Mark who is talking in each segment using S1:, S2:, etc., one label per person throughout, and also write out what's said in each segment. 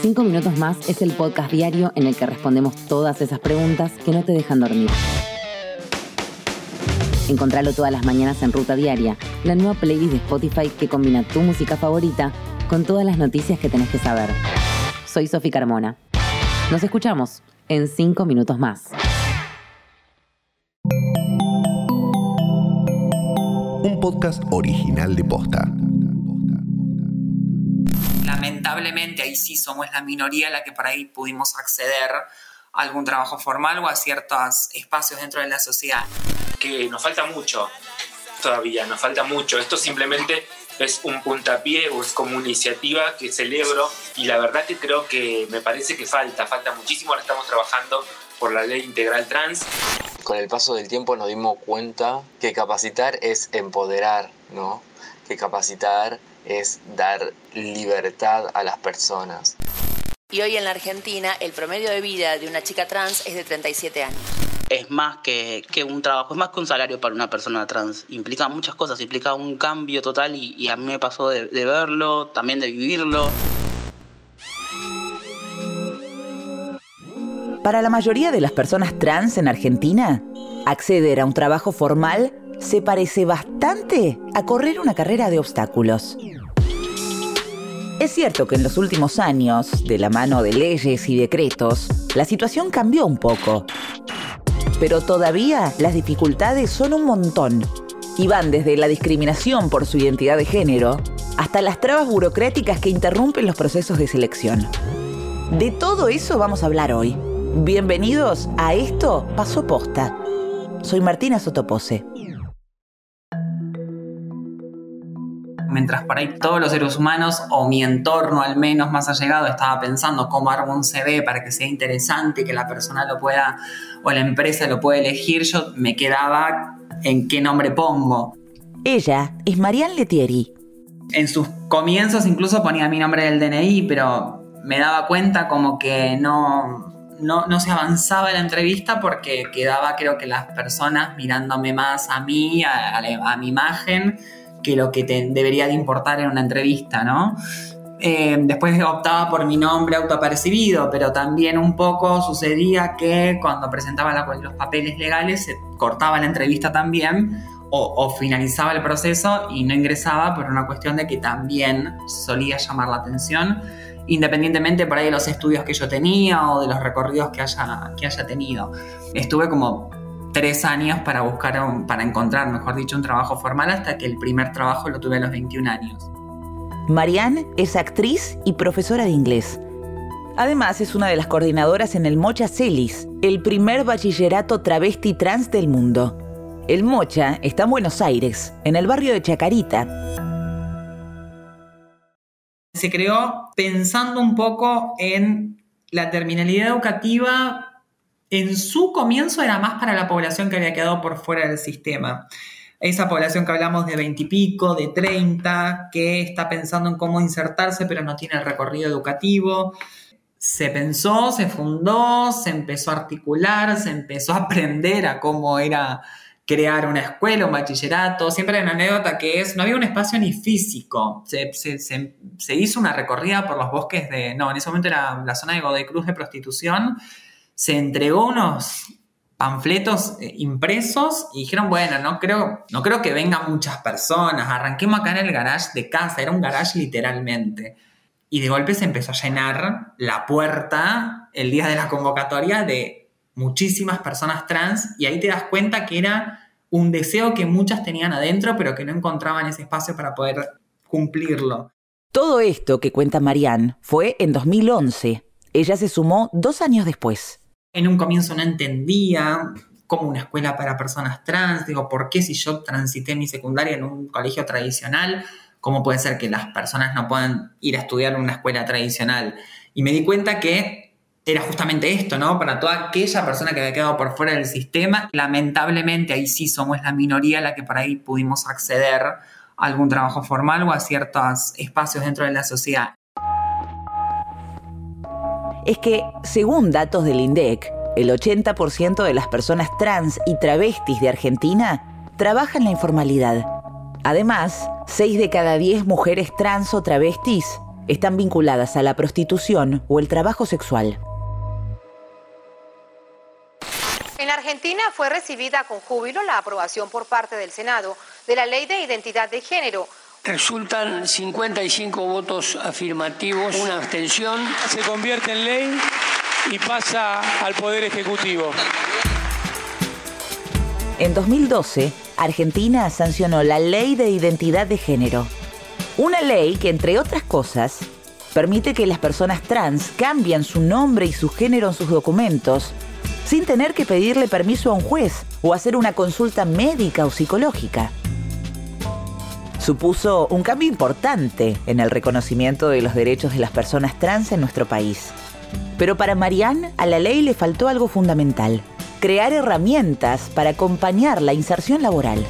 S1: Cinco minutos más es el podcast diario en el que respondemos todas esas preguntas que no te dejan dormir. Encontralo todas las mañanas en Ruta Diaria, la nueva playlist de Spotify que combina tu música favorita con todas las noticias que tenés que saber. Soy Sofi Carmona. Nos escuchamos en cinco minutos más.
S2: Un podcast original de Posta.
S3: Lamentablemente ahí sí somos la minoría la que por ahí pudimos acceder a algún trabajo formal o a ciertos espacios dentro de la sociedad.
S4: Que nos falta mucho todavía, nos falta mucho. Esto simplemente es un puntapié o es como una iniciativa que celebro y la verdad que creo que me parece que falta, falta muchísimo. Ahora estamos trabajando por la ley integral trans.
S5: Con el paso del tiempo nos dimos cuenta que capacitar es empoderar, ¿no? Que capacitar es dar libertad a las personas.
S6: Y hoy en la Argentina el promedio de vida de una chica trans es de 37 años.
S7: Es más que, que un trabajo, es más que un salario para una persona trans. Implica muchas cosas, implica un cambio total y, y a mí me pasó de, de verlo, también de vivirlo.
S8: Para la mayoría de las personas trans en Argentina, acceder a un trabajo formal se parece bastante a correr una carrera de obstáculos. Es cierto que en los últimos años, de la mano de leyes y decretos, la situación cambió un poco. Pero todavía las dificultades son un montón y van desde la discriminación por su identidad de género hasta las trabas burocráticas que interrumpen los procesos de selección. De todo eso vamos a hablar hoy. Bienvenidos a Esto Pasó Posta. Soy Martina Sotopose.
S3: Mientras por ahí todos los seres humanos, o mi entorno al menos más allegado, estaba pensando cómo armo un CV para que sea interesante, que la persona lo pueda, o la empresa lo pueda elegir, yo me quedaba en qué nombre pongo.
S8: Ella es Marianne Letieri.
S3: En sus comienzos incluso ponía mi nombre del DNI, pero me daba cuenta como que no, no, no, se avanzaba la entrevista porque quedaba creo que las personas mirándome más a mí, a, a, a mi imagen, que lo que te debería de importar en una entrevista, ¿no? Eh, después optaba por mi nombre autoapercibido, pero también un poco sucedía que cuando presentaba los papeles legales se cortaba la entrevista también o, o, finalizaba el proceso y no ingresaba por una cuestión de que también solía llamar la atención, independientemente por ahí de los estudios que yo tenía o de los recorridos que haya, que haya tenido. Estuve como tres años para buscar, un, para encontrar, mejor dicho, un trabajo formal hasta que el primer trabajo lo tuve a los 21 años.
S8: Marianne es actriz y profesora de inglés. Además, es una de las coordinadoras en el Mocha Celis, el primer bachillerato travesti trans del mundo. El Mocha está en Buenos Aires, en el barrio de Chacarita.
S3: Se creó pensando un poco en la terminalidad educativa en su comienzo era más para la población que había quedado por fuera del sistema. Esa población que hablamos de 20 y pico, de 30, que está pensando en cómo insertarse pero no tiene el recorrido educativo. Se pensó, se fundó, se empezó a articular, se empezó a aprender a cómo era crear una escuela, un bachillerato. Siempre hay una anécdota que es, no había un espacio ni físico. Se, se, hizo una recorrida por los bosques de, no, en ese momento era la zona de Godoy Cruz de prostitución se entregó unos panfletos impresos y dijeron, bueno, no creo, no creo que vengan muchas personas, arranquemos acá en el garage de casa, era un garage literalmente. Y de golpe se empezó a llenar la puerta el día de la convocatoria de muchísimas personas trans y ahí te das cuenta que era un deseo que muchas tenían adentro pero que no encontraban ese espacio para poder cumplirlo.
S8: Todo esto que cuenta Marianne fue en 2011. Ella se sumó dos años después.
S3: En un comienzo no entendía cómo una escuela para personas trans, digo, ¿por qué si yo transité mi secundaria en un colegio tradicional, cómo puede ser que las personas no puedan ir a estudiar en una escuela tradicional? Y me di cuenta que era justamente esto, ¿no? Para toda aquella persona que había quedado por fuera del sistema, lamentablemente ahí sí somos la minoría la que por ahí pudimos acceder a algún trabajo formal o a ciertos espacios dentro de la sociedad
S8: es que, según datos del INDEC, el 80% de las personas trans y travestis de Argentina trabaja en la informalidad. Además, 6 de cada 10 mujeres trans o travestis están vinculadas a la prostitución o el trabajo sexual.
S9: En Argentina fue recibida con júbilo la aprobación por parte del Senado de la Ley de Identidad de Género.
S10: Resultan 55 votos afirmativos, una abstención.
S11: Se convierte en ley y pasa al Poder Ejecutivo.
S8: En 2012, Argentina sancionó la Ley de Identidad de Género. Una ley que, entre otras cosas, permite que las personas trans cambien su nombre y su género en sus documentos sin tener que pedirle permiso a un juez o hacer una consulta médica o psicológica. Supuso un cambio importante en el reconocimiento de los derechos de las personas trans en nuestro país. Pero para Marianne a la ley le faltó algo fundamental, crear herramientas para acompañar la inserción laboral.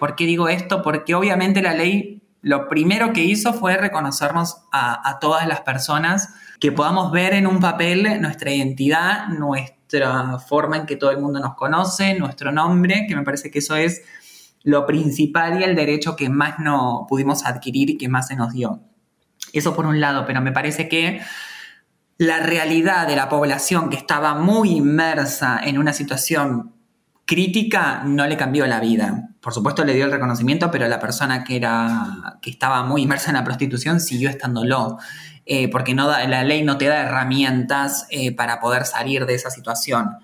S3: ¿Por qué digo esto? Porque obviamente la ley lo primero que hizo fue reconocernos a, a todas las personas que podamos ver en un papel nuestra identidad, nuestra forma en que todo el mundo nos conoce, nuestro nombre, que me parece que eso es lo principal y el derecho que más no pudimos adquirir y que más se nos dio. Eso por un lado, pero me parece que la realidad de la población que estaba muy inmersa en una situación crítica no le cambió la vida. Por supuesto le dio el reconocimiento, pero la persona que, era, que estaba muy inmersa en la prostitución siguió estándolo. Eh, porque no la ley no te da herramientas eh, para poder salir de esa situación.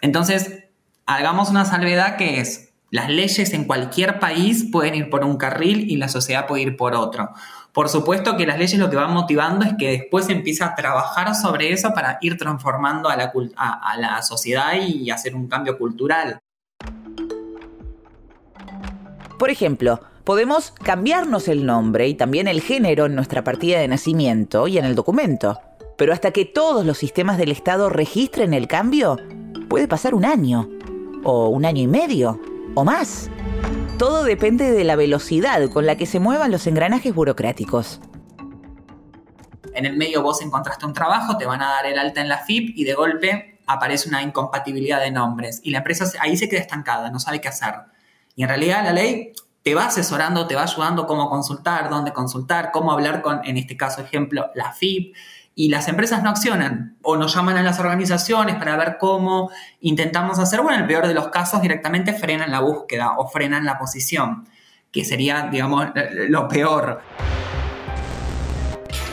S3: Entonces, hagamos una salvedad que es, las leyes en cualquier país pueden ir por un carril y la sociedad puede ir por otro. Por supuesto que las leyes lo que van motivando es que después empieza a trabajar sobre eso para ir transformando a la, a la sociedad y hacer un cambio cultural.
S8: Por ejemplo, podemos cambiarnos el nombre y también el género en nuestra partida de nacimiento y en el documento. Pero hasta que todos los sistemas del Estado registren el cambio, puede pasar un año, o un año y medio, o más. Todo depende de la velocidad con la que se muevan los engranajes burocráticos.
S3: En el medio vos encontraste un trabajo, te van a dar el alta en la FIP y de golpe aparece una incompatibilidad de nombres y la empresa ahí se queda estancada, no sabe qué hacer. Y en realidad la ley te va asesorando, te va ayudando cómo consultar, dónde consultar, cómo hablar con, en este caso, ejemplo, la FIP. Y las empresas no accionan o nos llaman a las organizaciones para ver cómo intentamos hacer. Bueno, en el peor de los casos directamente frenan la búsqueda o frenan la posición, que sería, digamos, lo peor.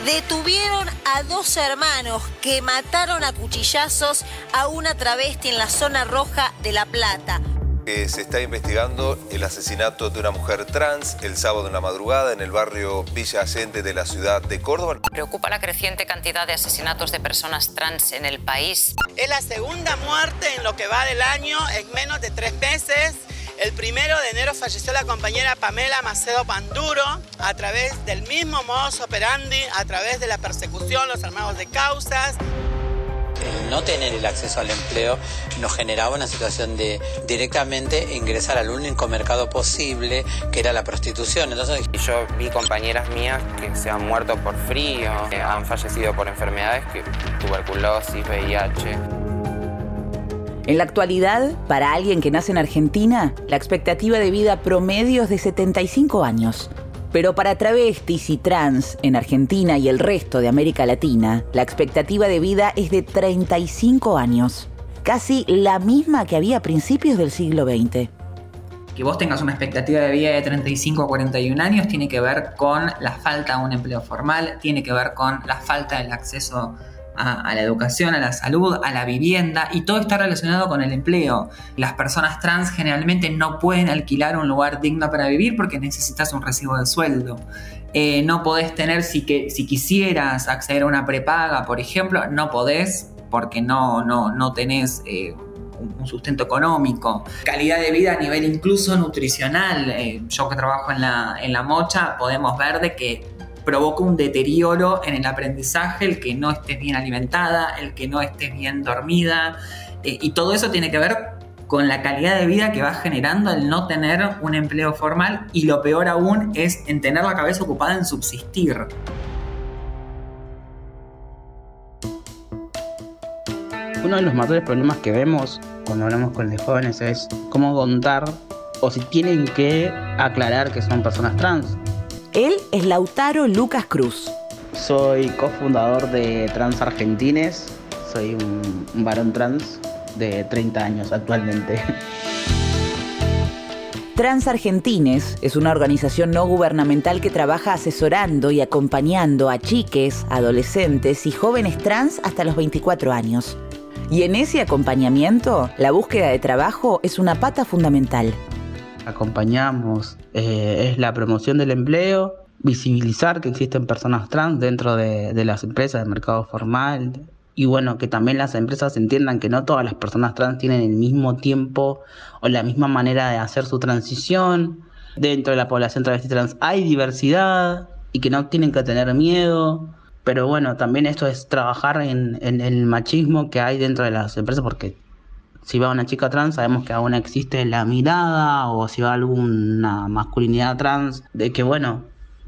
S12: Detuvieron a dos hermanos que mataron a cuchillazos a una travesti en la zona roja de La Plata
S13: se está investigando el asesinato de una mujer trans el sábado en la madrugada en el barrio Villa Allende de la ciudad de Córdoba.
S14: Preocupa la creciente cantidad de asesinatos de personas trans en el país.
S15: Es la segunda muerte en lo que va del año en menos de tres meses. El primero de enero falleció la compañera Pamela Macedo Panduro a través del mismo modus operandi, a través de la persecución, los armados de causas
S16: no tener el acceso al empleo nos generaba una situación de directamente ingresar al único mercado posible, que era la prostitución.
S17: Entonces, yo vi compañeras mías que se han muerto por frío, que han fallecido por enfermedades, que tuberculosis, VIH.
S8: En la actualidad, para alguien que nace en Argentina, la expectativa de vida promedio es de 75 años. Pero para travestis y trans en Argentina y el resto de América Latina, la expectativa de vida es de 35 años, casi la misma que había a principios del siglo XX.
S3: Que vos tengas una expectativa de vida de 35 a 41 años tiene que ver con la falta de un empleo formal, tiene que ver con la falta del acceso a, la educación, a la salud, a la vivienda y todo está relacionado con el empleo. Las personas trans generalmente no pueden alquilar un lugar digno para vivir porque necesitas un recibo de sueldo. Eh, no podés tener, si, que, si quisieras acceder a una prepaga, por ejemplo, no podés porque no, no, no tenés... Eh, un sustento económico, calidad de vida a nivel incluso nutricional. Eh, yo que trabajo en la, en la mocha, podemos ver de que provoca un deterioro en el aprendizaje, el que no estés bien alimentada, el que no estés bien dormida, eh, y todo eso tiene que ver con la calidad de vida que va generando el no tener un empleo formal y lo peor aún es en tener la cabeza ocupada en subsistir.
S7: Uno de los mayores problemas que vemos cuando hablamos con los jóvenes es cómo contar o si tienen que aclarar que son personas trans
S8: Él es Lautaro Lucas Cruz.
S7: Soy cofundador de Trans Argentines. Soy un, un varón trans de 30 años actualmente.
S8: Trans Argentines es una organización no gubernamental que trabaja asesorando y acompañando a chiques, adolescentes y jóvenes trans hasta los 24 años. Y en ese acompañamiento, la búsqueda de trabajo es una pata fundamental.
S7: Acompañamos, eh, es la promoción del empleo, visibilizar que existen personas trans dentro de, de las empresas del mercado formal, y bueno, que también las empresas entiendan que no todas las personas trans tienen el mismo tiempo o la misma manera de hacer su transición. Dentro de la población travesti trans hay diversidad y que no tienen que tener miedo. Pero bueno, también esto es trabajar en, en el machismo que hay dentro de las empresas porque si va una chica trans sabemos que aún existe la mirada o si va alguna masculinidad trans de que bueno,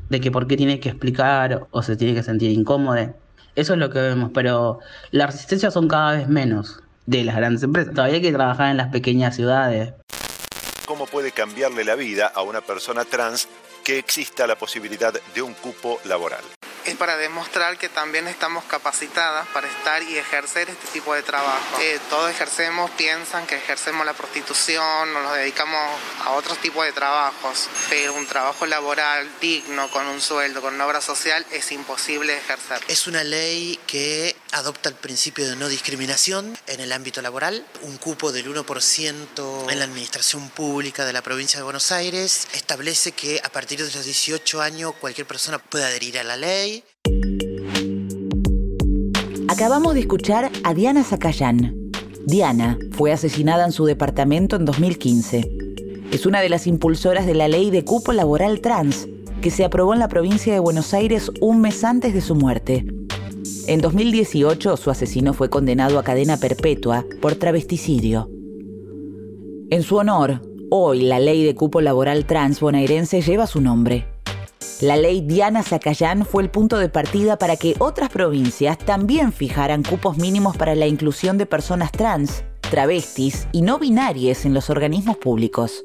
S7: de que por qué tiene que explicar o se tiene que sentir incómodo eso es lo que vemos, pero las resistencias son cada vez menos de las grandes empresas. Todavía hay que trabajar en las pequeñas ciudades.
S18: ¿Cómo puede cambiarle la vida a una persona trans que exista la posibilidad de un cupo laboral?
S19: Es para demostrar que también estamos capacitadas para estar y ejercer este tipo de trabajo. Eh, todos ejercemos, piensan que ejercemos la prostitución o nos dedicamos a otros tipos de trabajos, pero un trabajo laboral digno, con un sueldo, con una obra social, es imposible ejercer.
S20: Es una ley que adopta el principio de no discriminación en el ámbito laboral, un cupo del 1% en la administración pública de la provincia de Buenos Aires, establece que a partir de los 18 años cualquier persona puede adherir a la ley.
S8: Acabamos de escuchar a Diana Zacayán. Diana fue asesinada en su departamento en 2015. Es una de las impulsoras de la ley de cupo laboral trans, que se aprobó en la provincia de Buenos Aires un mes antes de su muerte. En 2018, su asesino fue condenado a cadena perpetua por travesticidio. En su honor, hoy la ley de cupo laboral trans bonaerense lleva su nombre. La ley Diana Zacayán fue el punto de partida para que otras provincias también fijaran cupos mínimos para la inclusión de personas trans, travestis y no binarias en los organismos públicos.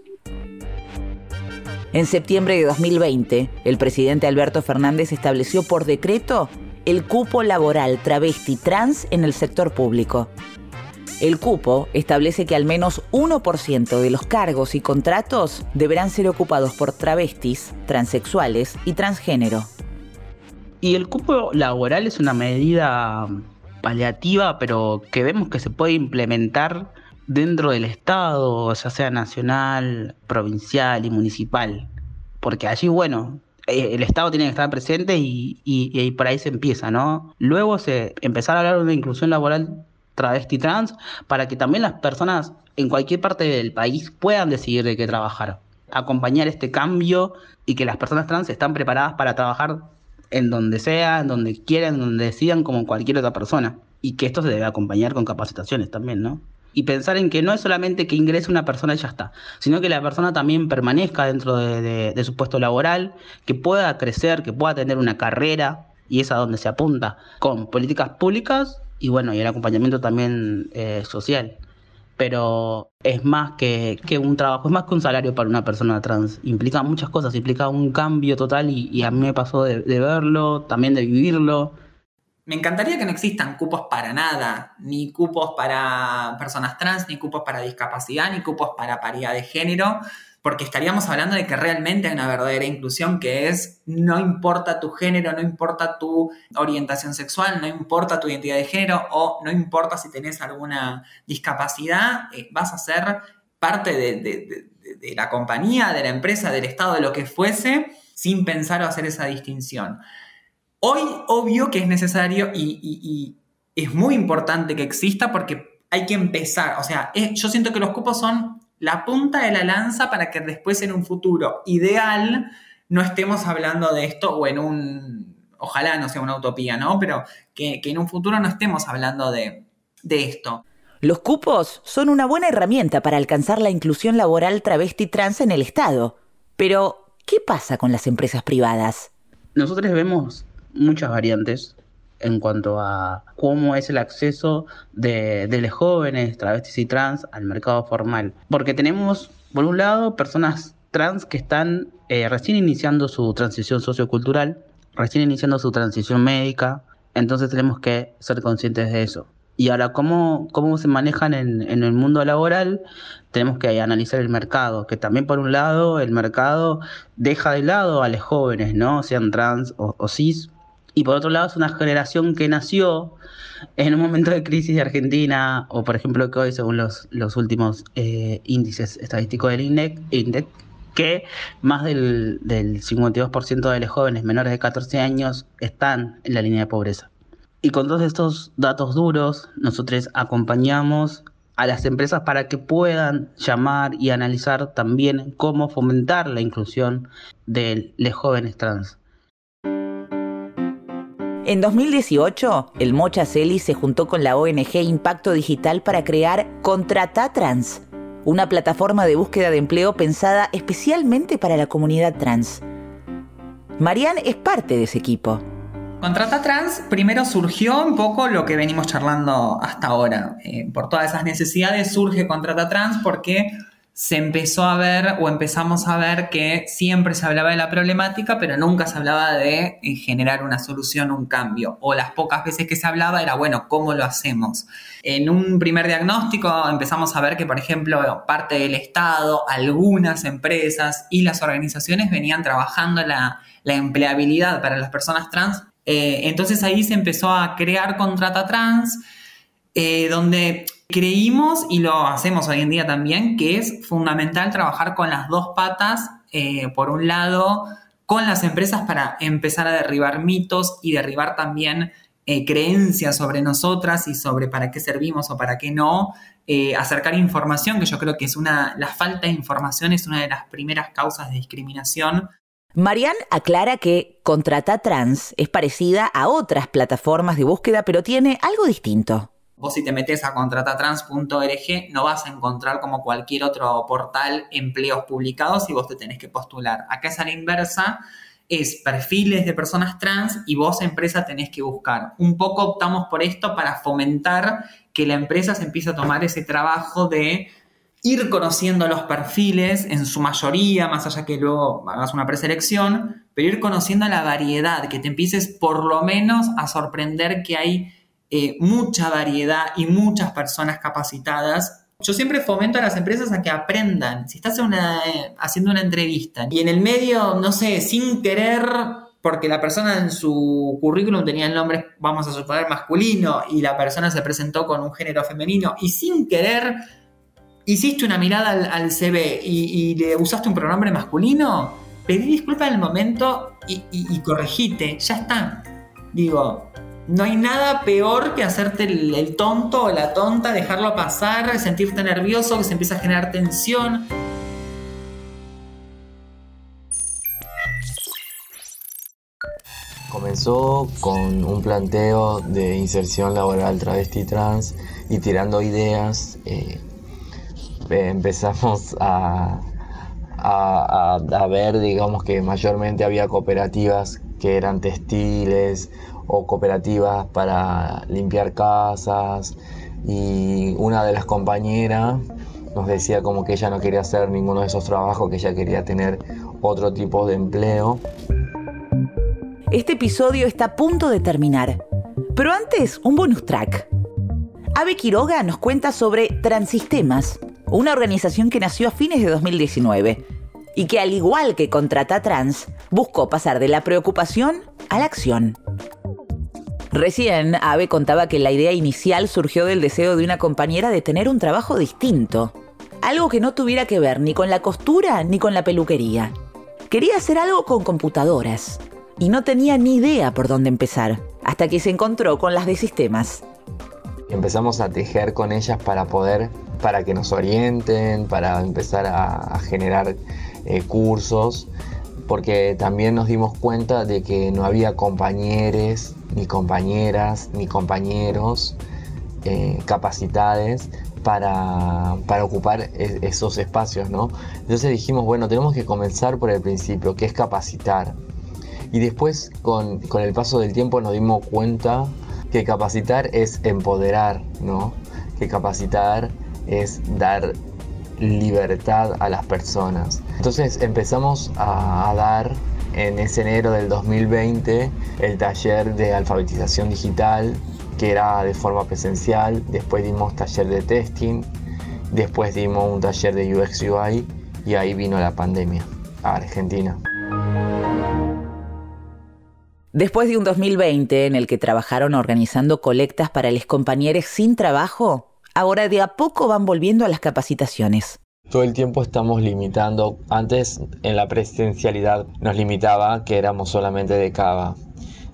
S8: En septiembre de 2020, el presidente Alberto Fernández estableció por decreto el cupo laboral travesti trans en el sector público. El cupo establece que al menos 1% de los cargos y contratos deberán ser ocupados por travestis, transexuales y transgénero.
S7: Y el cupo laboral es una medida paliativa, pero que vemos que se puede implementar dentro del Estado, ya sea nacional, provincial y municipal. Porque allí, bueno, eh, el Estado tiene que estar presente y, y, por ahí se empieza, ¿no? Luego se empezar a hablar de una inclusión laboral travesti trans para que también las personas en cualquier parte del país puedan decidir de qué trabajar. Acompañar este cambio y que las personas trans están preparadas para trabajar en donde sea, en donde quieran, en donde decidan, como cualquier otra persona. Y que esto se debe acompañar con capacitaciones también, ¿no? Y pensar en que no es solamente que ingrese una persona y ya está, sino que la persona también permanezca dentro de, de su puesto laboral, que pueda crecer, que pueda tener una carrera, y es a donde se apunta, con políticas públicas y bueno, y el acompañamiento también eh, social. Pero es más que, que, un trabajo, es más que un salario para una persona trans. Implica muchas cosas, implica un cambio total y, y a mí me pasó de, de verlo, también de vivirlo.
S3: Me encantaría que no existan cupos para nada, ni cupos para personas trans, ni cupos para discapacidad, ni cupos para paridad de género porque estaríamos hablando de que realmente hay una verdadera inclusión que es no importa tu género, no importa tu orientación sexual, no importa tu identidad de género o no importa si tenés alguna discapacidad, eh, vas a ser parte de, la compañía, de la empresa, del Estado, de lo que fuese, sin pensar o hacer esa distinción. Hoy, obvio que es necesario y, es muy importante que exista porque hay que empezar. O sea, yo siento que los cupos son la punta de la lanza para que después en un futuro ideal no estemos hablando de esto o en un, ojalá no sea una utopía, ¿no? Pero que, en un futuro no estemos hablando de, de esto.
S8: Los cupos son una buena herramienta para alcanzar la inclusión laboral travesti trans en el Estado. Pero, ¿qué pasa con las empresas privadas?
S7: Nosotros vemos muchas variantes en cuanto a cómo es el acceso de, los jóvenes, travestis y trans al mercado formal. Porque tenemos, por un lado, personas trans que están eh, recién iniciando su transición sociocultural, recién iniciando su transición médica, entonces tenemos que ser conscientes de eso. Y ahora, ¿cómo, cómo se manejan en, el mundo laboral? Tenemos que analizar el mercado, que también por un lado el mercado deja de lado a los jóvenes, ¿no? Sean trans o cis. Y por otro lado es una generación que nació en un momento de crisis de Argentina, o por ejemplo que hoy, según los, últimos eh, índices estadísticos del INDEC, INDEC que más del, del 52% de los jóvenes menores de 14 años están en la línea de pobreza. Y con todos estos datos duros, nosotros acompañamos a las empresas para que puedan llamar y analizar también cómo fomentar la inclusión de los jóvenes trans.
S8: En 2018, el Mocha Celi se juntó con la ONG Impacto Digital para crear Contrata Trans, una plataforma de búsqueda de empleo pensada especialmente para la comunidad trans. Marian es parte de ese equipo.
S3: Contrata Trans primero surgió un poco lo que venimos charlando hasta ahora. Eh, por todas esas necesidades surge Contrata Trans porque se empezó a ver o empezamos a ver que siempre se hablaba de la problemática, pero nunca se hablaba de eh, generar una solución, un cambio. O las pocas veces que se hablaba era, bueno, ¿cómo lo hacemos? En un primer diagnóstico empezamos a ver que, por ejemplo, parte del Estado, algunas empresas y las organizaciones venían trabajando la, empleabilidad para las personas trans. Eh, entonces ahí se empezó a crear Contrata Trans, eh, donde creímos, y lo hacemos hoy en día también, que es fundamental trabajar con las dos patas, eh, por un lado, con las empresas para empezar a derribar mitos y derribar también eh, creencias sobre nosotras y sobre para qué servimos o para qué no, eh, acercar información, que yo creo que es una, la falta de información es una de las primeras causas de discriminación.
S8: Marian aclara que Contrata Trans es parecida a otras plataformas de búsqueda, pero tiene algo distinto.
S3: Vos si te metes a contratatrans.org no vas a encontrar como cualquier otro portal empleos publicados y vos te tenés que postular. Acá es a la inversa, es perfiles de personas trans y vos empresa tenés que buscar. Un poco optamos por esto para fomentar que la empresa se empiece a tomar ese trabajo de ir conociendo los perfiles en su mayoría, más allá que luego hagas una preselección, pero ir conociendo la variedad, que te empieces por lo menos a sorprender que hay eh, mucha variedad y muchas personas capacitadas. Yo siempre fomento a las empresas a que aprendan. Si estás una, haciendo una entrevista y en el medio, no sé, sin querer, porque la persona en su currículum tenía el nombre, vamos a suponer, masculino, y la persona se presentó con un género femenino, y sin querer hiciste una mirada al, CV y, le usaste un pronombre masculino, pedí disculpas en el momento y, y corregite, ya está. Digo, no hay nada peor que hacerte el, tonto o la tonta, dejarlo pasar, sentirte nervioso, que se empieza a generar tensión.
S5: Comenzó con un planteo de inserción laboral travesti trans y tirando ideas eh, empezamos a, a, a, ver, digamos que mayormente había cooperativas que eran textiles o cooperativas para limpiar casas y una de las compañeras nos decía como que ella no quería hacer ninguno de esos trabajos, que ella quería tener otro tipo de empleo.
S8: Este episodio está a punto de terminar, pero antes un bonus track. Ave Quiroga nos cuenta sobre Transistemas, una organización que nació a fines de 2019 y que al igual que Contrata Trans, buscó pasar de la preocupación a la acción. Recién Ave contaba que la idea inicial surgió del deseo de una compañera de tener un trabajo distinto. Algo que no tuviera que ver ni con la costura ni con la peluquería. Quería hacer algo con computadoras. Y no tenía ni idea por dónde empezar, hasta que se encontró con las de sistemas.
S5: Empezamos a tejer con ellas para poder, para que nos orienten, para empezar a, a generar eh, cursos, porque también nos dimos cuenta de que no había compañeros, ni compañeras, ni compañeros eh, para, para, ocupar e-, esos espacios, ¿no? Entonces dijimos, bueno, tenemos que comenzar por el principio, que es capacitar. Y después, con, con el paso del tiempo, nos dimos cuenta que capacitar es empoderar, ¿no? Que capacitar es dar libertad a las personas. Entonces empezamos a, dar en ese enero del 2020 el taller de alfabetización digital que era de forma presencial, después dimos taller de testing, después dimos un taller de UX UI y ahí vino la pandemia a Argentina.
S8: Después de un 2020 en el que trabajaron organizando colectas para los compañeros sin trabajo, ahora de a poco van volviendo a las capacitaciones.
S5: Todo el tiempo estamos limitando, antes en la presencialidad nos limitaba que éramos solamente de Cava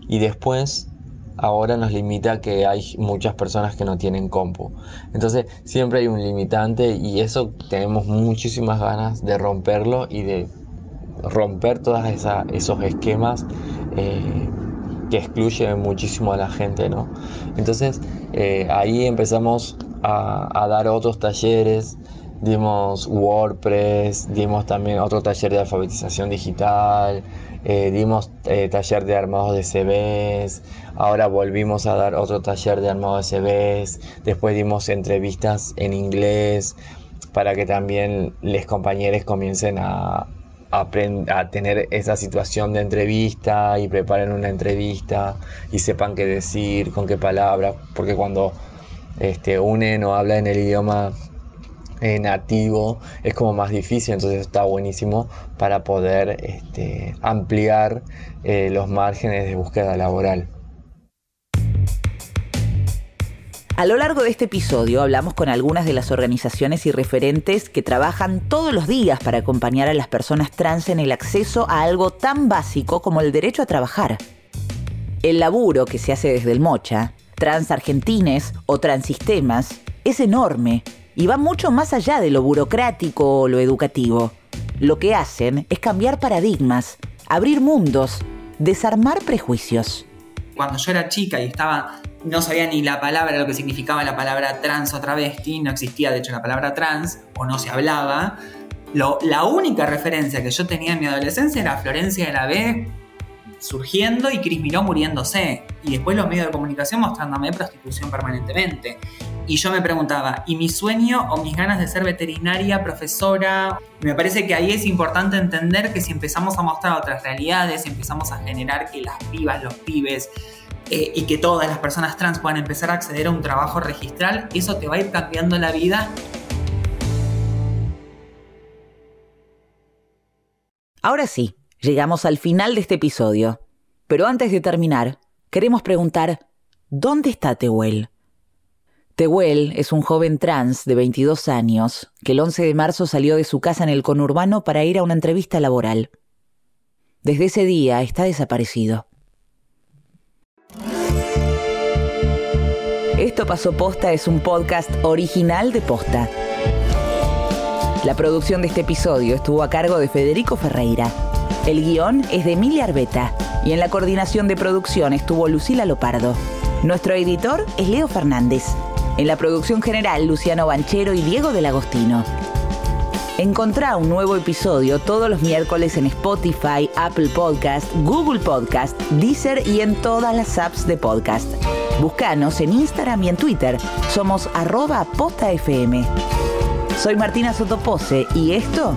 S5: y después ahora nos limita que hay muchas personas que no tienen compu. Entonces siempre hay un limitante y eso tenemos muchísimas ganas de romperlo y de romper todos esos esquemas eh, que excluyen muchísimo a la gente, ¿no? Entonces eh, ahí empezamos a, dar otros talleres, dimos WordPress, dimos también otro taller de alfabetización digital, eh, dimos taller de armados de CVs, ahora volvimos a dar otro taller de armados de CVs, después dimos entrevistas en inglés para que también los compañeros comiencen a, a tener esa situación de entrevista y preparen una entrevista y sepan qué decir, con qué palabras, porque cuando este, unen o habla en el idioma eh, nativo es como más difícil, entonces está buenísimo para poder este, ampliar eh, los márgenes de búsqueda laboral.
S8: A lo largo de este episodio hablamos con algunas de las organizaciones y referentes que trabajan todos los días para acompañar a las personas trans en el acceso a algo tan básico como el derecho a trabajar. El laburo que se hace desde el Mocha, Trans Argentines o Transistemas, es enorme y va mucho más allá de lo burocrático o lo educativo. Lo que hacen es cambiar paradigmas, abrir mundos, desarmar prejuicios.
S3: Cuando yo era chica y estaba no sabía ni la palabra, lo que significaba la palabra trans o travesti, no existía de hecho la palabra trans, o no se hablaba. la única referencia que yo tenía en mi adolescencia era Florencia de la B surgiendo y Cris Miró muriéndose. Y después los medios de comunicación mostrándome prostitución permanentemente. Y yo me preguntaba, ¿y mi sueño o mis ganas de ser veterinaria, profesora? Me parece que ahí es importante entender que si empezamos a mostrar otras realidades, empezamos a generar que las pibas, los pibes, eh, y que todas las personas trans puedan empezar a acceder a un trabajo registral, eso te va a ir cambiando la vida.
S8: Ahora sí, llegamos al final de este episodio. Pero antes de terminar, queremos preguntar, ¿dónde está Tehuel? Tehuel es un joven trans de 22 años que el 11 de marzo salió de su casa en el conurbano para ir a una entrevista laboral. Desde ese día está desaparecido. Esto pasó posta es un podcast original de posta. La producción de este episodio estuvo a cargo de Federico Ferreira. El guion es de Emilia Arbeta y en la coordinación de producción estuvo Lucila Lopardo. Nuestro editor es Leo Fernández. En la producción general, Luciano Banchero y Diego del Agostino. Encontrá un nuevo episodio todos los miércoles en Spotify, Apple Podcast, Google Podcast, Deezer y en todas las apps de podcast. Búscanos en Instagram y en Twitter. Somos arroba postafm. Soy Martina Sotopose y esto